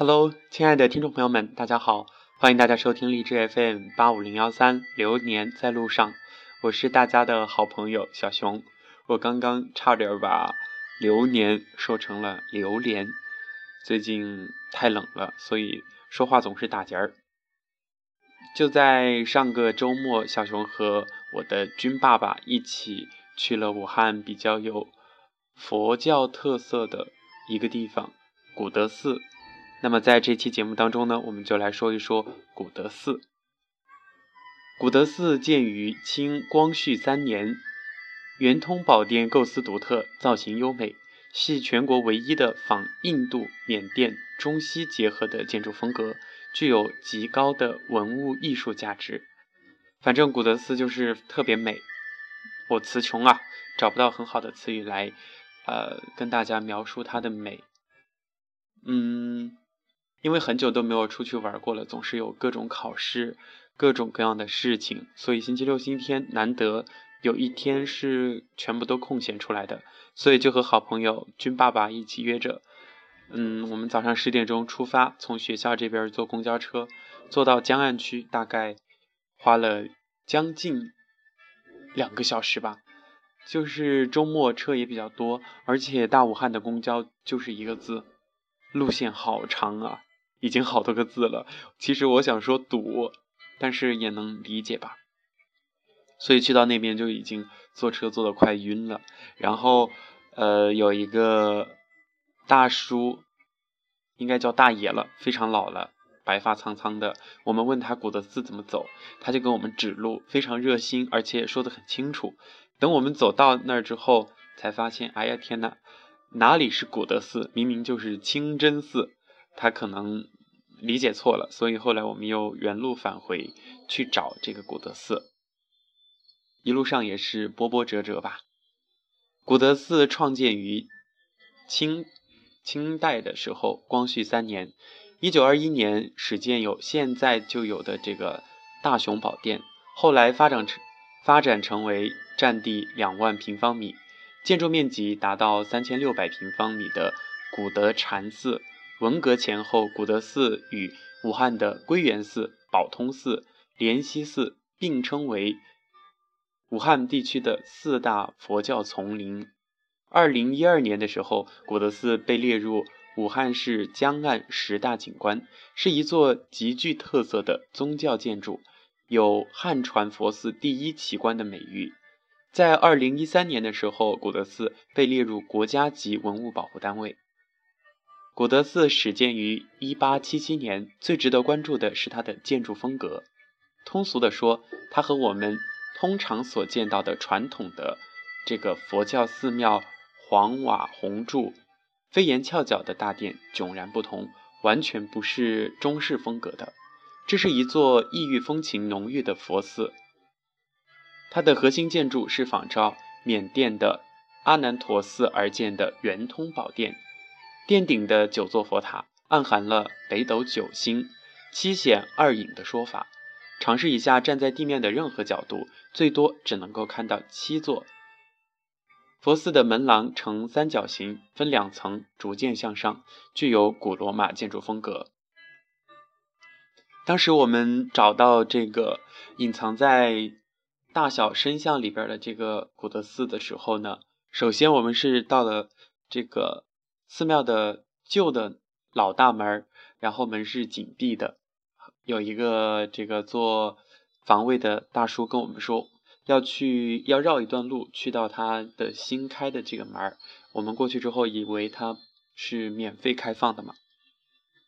Hello，亲爱的听众朋友们，大家好，欢迎大家收听荔枝 FM 八五零幺三，流年在路上，我是大家的好朋友小熊。我刚刚差点把流年说成了榴莲，最近太冷了，所以说话总是打结儿。就在上个周末，小熊和我的军爸爸一起去了武汉比较有佛教特色的一个地方——古德寺。那么在这期节目当中呢，我们就来说一说古德寺。古德寺建于清光绪三年，圆通宝殿构思独特，造型优美，系全国唯一的仿印度、缅甸、中西结合的建筑风格，具有极高的文物艺术价值。反正古德寺就是特别美，我词穷啊，找不到很好的词语来，呃，跟大家描述它的美。嗯。因为很久都没有出去玩过了，总是有各种考试、各种各样的事情，所以星期六、星期天难得有一天是全部都空闲出来的，所以就和好朋友军爸爸一起约着，嗯，我们早上十点钟出发，从学校这边坐公交车，坐到江岸区，大概花了将近两个小时吧。就是周末车也比较多，而且大武汉的公交就是一个字，路线好长啊。已经好多个字了，其实我想说堵，但是也能理解吧。所以去到那边就已经坐车坐得快晕了。然后，呃，有一个大叔，应该叫大爷了，非常老了，白发苍苍的。我们问他古德寺怎么走，他就给我们指路，非常热心，而且说得很清楚。等我们走到那儿之后，才发现，哎呀天哪，哪里是古德寺，明明就是清真寺。他可能理解错了，所以后来我们又原路返回去找这个古德寺，一路上也是波波折折吧。古德寺创建于清清代的时候，光绪三年，一九二一年始建有现在就有的这个大雄宝殿，后来发展成发展成为占地两万平方米，建筑面积达到三千六百平方米的古德禅寺。文革前后，古德寺与武汉的归元寺、宝通寺、莲溪寺并称为武汉地区的四大佛教丛林。二零一二年的时候，古德寺被列入武汉市江岸十大景观，是一座极具特色的宗教建筑，有“汉传佛寺第一奇观”的美誉。在二零一三年的时候，古德寺被列入国家级文物保护单位。古德寺始建于1877年，最值得关注的是它的建筑风格。通俗的说，它和我们通常所见到的传统的这个佛教寺庙黄瓦红柱、飞檐翘角的大殿迥然不同，完全不是中式风格的。这是一座异域风情浓郁的佛寺。它的核心建筑是仿照缅甸的阿难陀寺而建的圆通宝殿。殿顶的九座佛塔暗含了北斗九星、七显二隐的说法。尝试一下站在地面的任何角度，最多只能够看到七座。佛寺的门廊呈三角形，分两层，逐渐向上，具有古罗马建筑风格。当时我们找到这个隐藏在大小深巷里边的这个古德寺的时候呢，首先我们是到了这个。寺庙的旧的老大门，然后门是紧闭的。有一个这个做防卫的大叔跟我们说，要去要绕一段路去到他的新开的这个门。我们过去之后以为他是免费开放的嘛，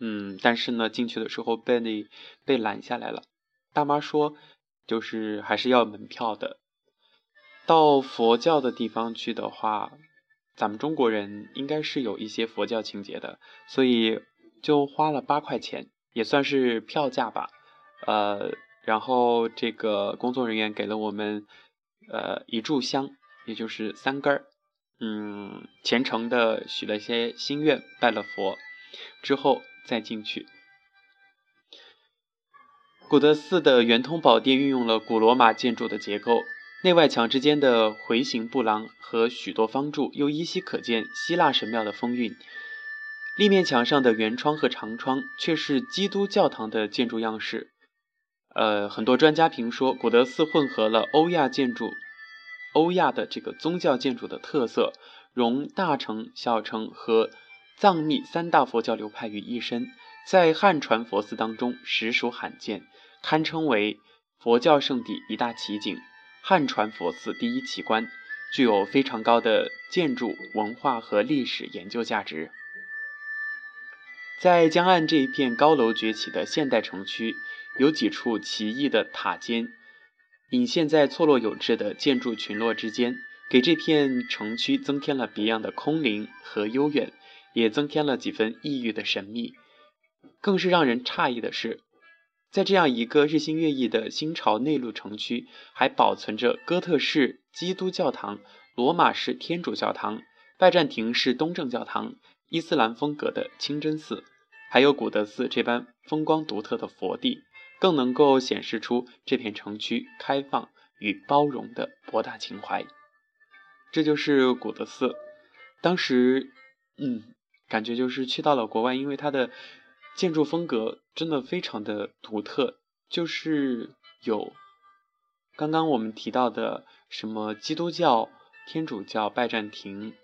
嗯，但是呢进去的时候被那被拦下来了。大妈说，就是还是要门票的。到佛教的地方去的话。咱们中国人应该是有一些佛教情节的，所以就花了八块钱，也算是票价吧。呃，然后这个工作人员给了我们呃一炷香，也就是三根儿，嗯，虔诚的许了些心愿，拜了佛之后再进去。古德寺的圆通宝殿运用了古罗马建筑的结构。内外墙之间的回形布廊和许多方柱，又依稀可见希腊神庙的风韵。立面墙上的圆窗和长窗却是基督教堂的建筑样式。呃，很多专家评说，古德寺混合了欧亚建筑、欧亚的这个宗教建筑的特色，融大乘、小乘和藏密三大佛教流派于一身，在汉传佛寺当中实属罕见，堪称为佛教圣地一大奇景，汉传佛寺第一奇观，具有非常高的建筑文化和历史研究价值。在江岸这一片高楼崛起的现代城区。有几处奇异的塔尖，隐现在错落有致的建筑群落之间，给这片城区增添了别样的空灵和悠远，也增添了几分异域的神秘。更是让人诧异的是，在这样一个日新月异的新潮内陆城区，还保存着哥特式基督教堂、罗马式天主教堂、拜占庭式东正教堂、伊斯兰风格的清真寺，还有古德寺这般风光独特的佛地。更能够显示出这片城区开放与包容的博大情怀。这就是古德寺。当时，嗯，感觉就是去到了国外，因为它的建筑风格真的非常的独特，就是有刚刚我们提到的什么基督教、天主教、拜占庭，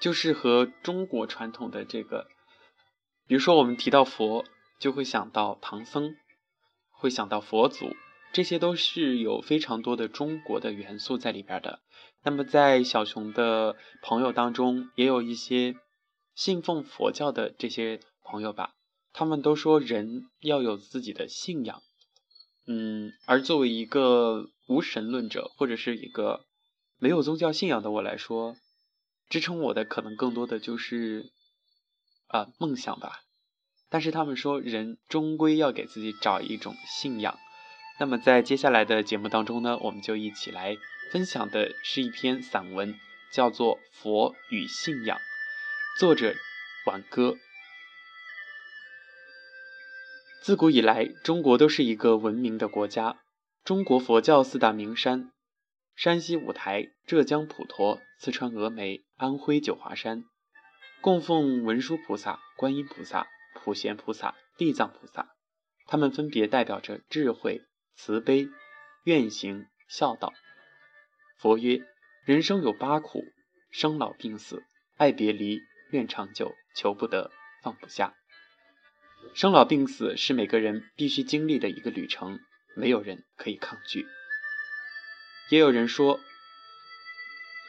就是和中国传统的这个，比如说我们提到佛。就会想到唐僧，会想到佛祖，这些都是有非常多的中国的元素在里边的。那么在小熊的朋友当中，也有一些信奉佛教的这些朋友吧，他们都说人要有自己的信仰。嗯，而作为一个无神论者，或者是一个没有宗教信仰的我来说，支撑我的可能更多的就是啊梦想吧。但是他们说，人终归要给自己找一种信仰。那么在接下来的节目当中呢，我们就一起来分享的是一篇散文，叫做《佛与信仰》，作者挽歌。自古以来，中国都是一个文明的国家。中国佛教四大名山：山西五台、浙江普陀、四川峨眉、安徽九华山，供奉文殊菩萨、观音菩萨。普贤菩萨、地藏菩萨，他们分别代表着智慧、慈悲、愿行、孝道。佛曰：人生有八苦，生老病死、爱别离、愿长久、求不得、放不下。生老病死是每个人必须经历的一个旅程，没有人可以抗拒。也有人说，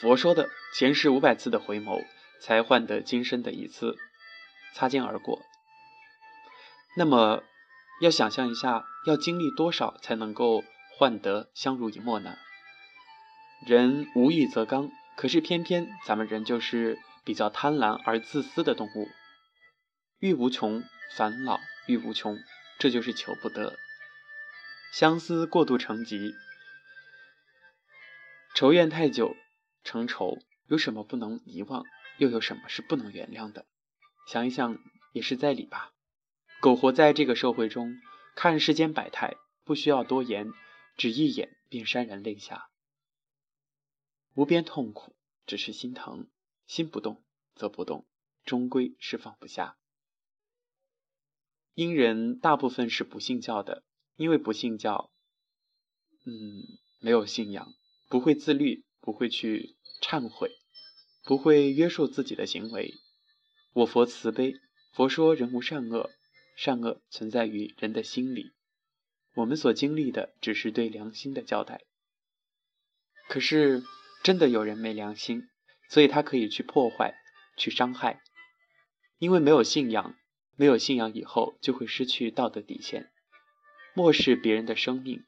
佛说的前世五百次的回眸，才换得今生的一次擦肩而过。那么，要想象一下，要经历多少才能够换得相濡以沫呢？人无欲则刚，可是偏偏咱们人就是比较贪婪而自私的动物，欲无穷，烦恼欲无穷，这就是求不得。相思过度成疾，仇怨太久成仇，有什么不能遗忘？又有什么是不能原谅的？想一想，也是在理吧。苟活在这个社会中，看世间百态，不需要多言，只一眼便潸然泪下。无边痛苦，只是心疼，心不动则不动，终归是放不下。因人大部分是不信教的，因为不信教，嗯，没有信仰，不会自律，不会去忏悔，不会约束自己的行为。我佛慈悲，佛说人无善恶。善恶存在于人的心里，我们所经历的只是对良心的交代。可是，真的有人没良心，所以他可以去破坏、去伤害。因为没有信仰，没有信仰以后就会失去道德底线，漠视别人的生命。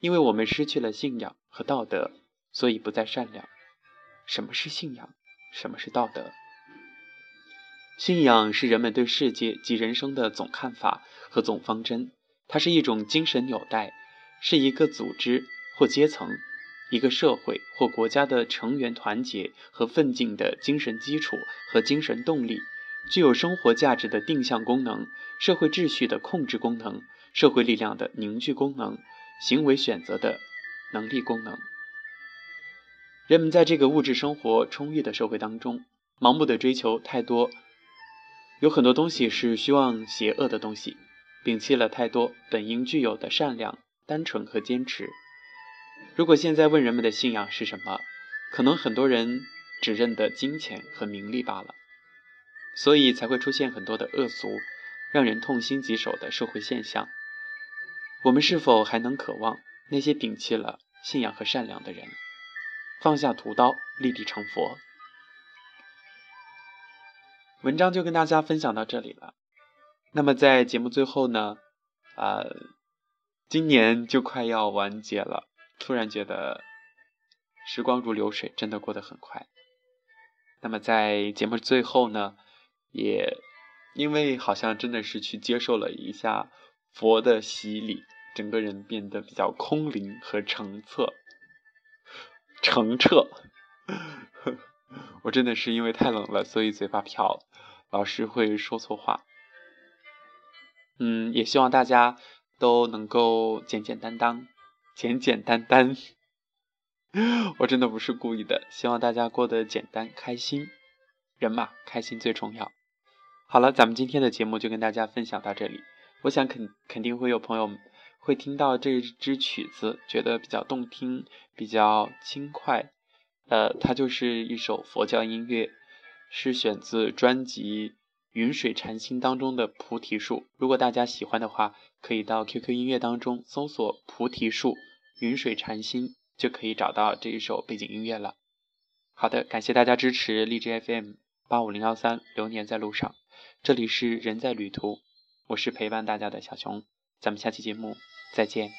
因为我们失去了信仰和道德，所以不再善良。什么是信仰？什么是道德？信仰是人们对世界及人生的总看法和总方针，它是一种精神纽带，是一个组织或阶层、一个社会或国家的成员团结和奋进的精神基础和精神动力，具有生活价值的定向功能、社会秩序的控制功能、社会力量的凝聚功能、行为选择的能力功能。人们在这个物质生活充裕的社会当中，盲目的追求太多。有很多东西是虚妄邪恶的东西，摒弃了太多本应具有的善良、单纯和坚持。如果现在问人们的信仰是什么，可能很多人只认得金钱和名利罢了，所以才会出现很多的恶俗，让人痛心疾首的社会现象。我们是否还能渴望那些摒弃了信仰和善良的人，放下屠刀，立地成佛？文章就跟大家分享到这里了。那么在节目最后呢，呃，今年就快要完结了，突然觉得时光如流水，真的过得很快。那么在节目最后呢，也因为好像真的是去接受了一下佛的洗礼，整个人变得比较空灵和澄澈，澄澈。我真的是因为太冷了，所以嘴巴瓢，老是会说错话。嗯，也希望大家都能够简简单单，简简单单。我真的不是故意的，希望大家过得简单开心。人嘛，开心最重要。好了，咱们今天的节目就跟大家分享到这里。我想肯肯定会有朋友会听到这支曲子，觉得比较动听，比较轻快。呃，它就是一首佛教音乐，是选自专辑《云水禅心》当中的《菩提树》。如果大家喜欢的话，可以到 QQ 音乐当中搜索“菩提树云水禅心”，就可以找到这一首背景音乐了。好的，感谢大家支持荔枝 FM 八五零幺三，流年在路上，这里是人在旅途，我是陪伴大家的小熊，咱们下期节目再见。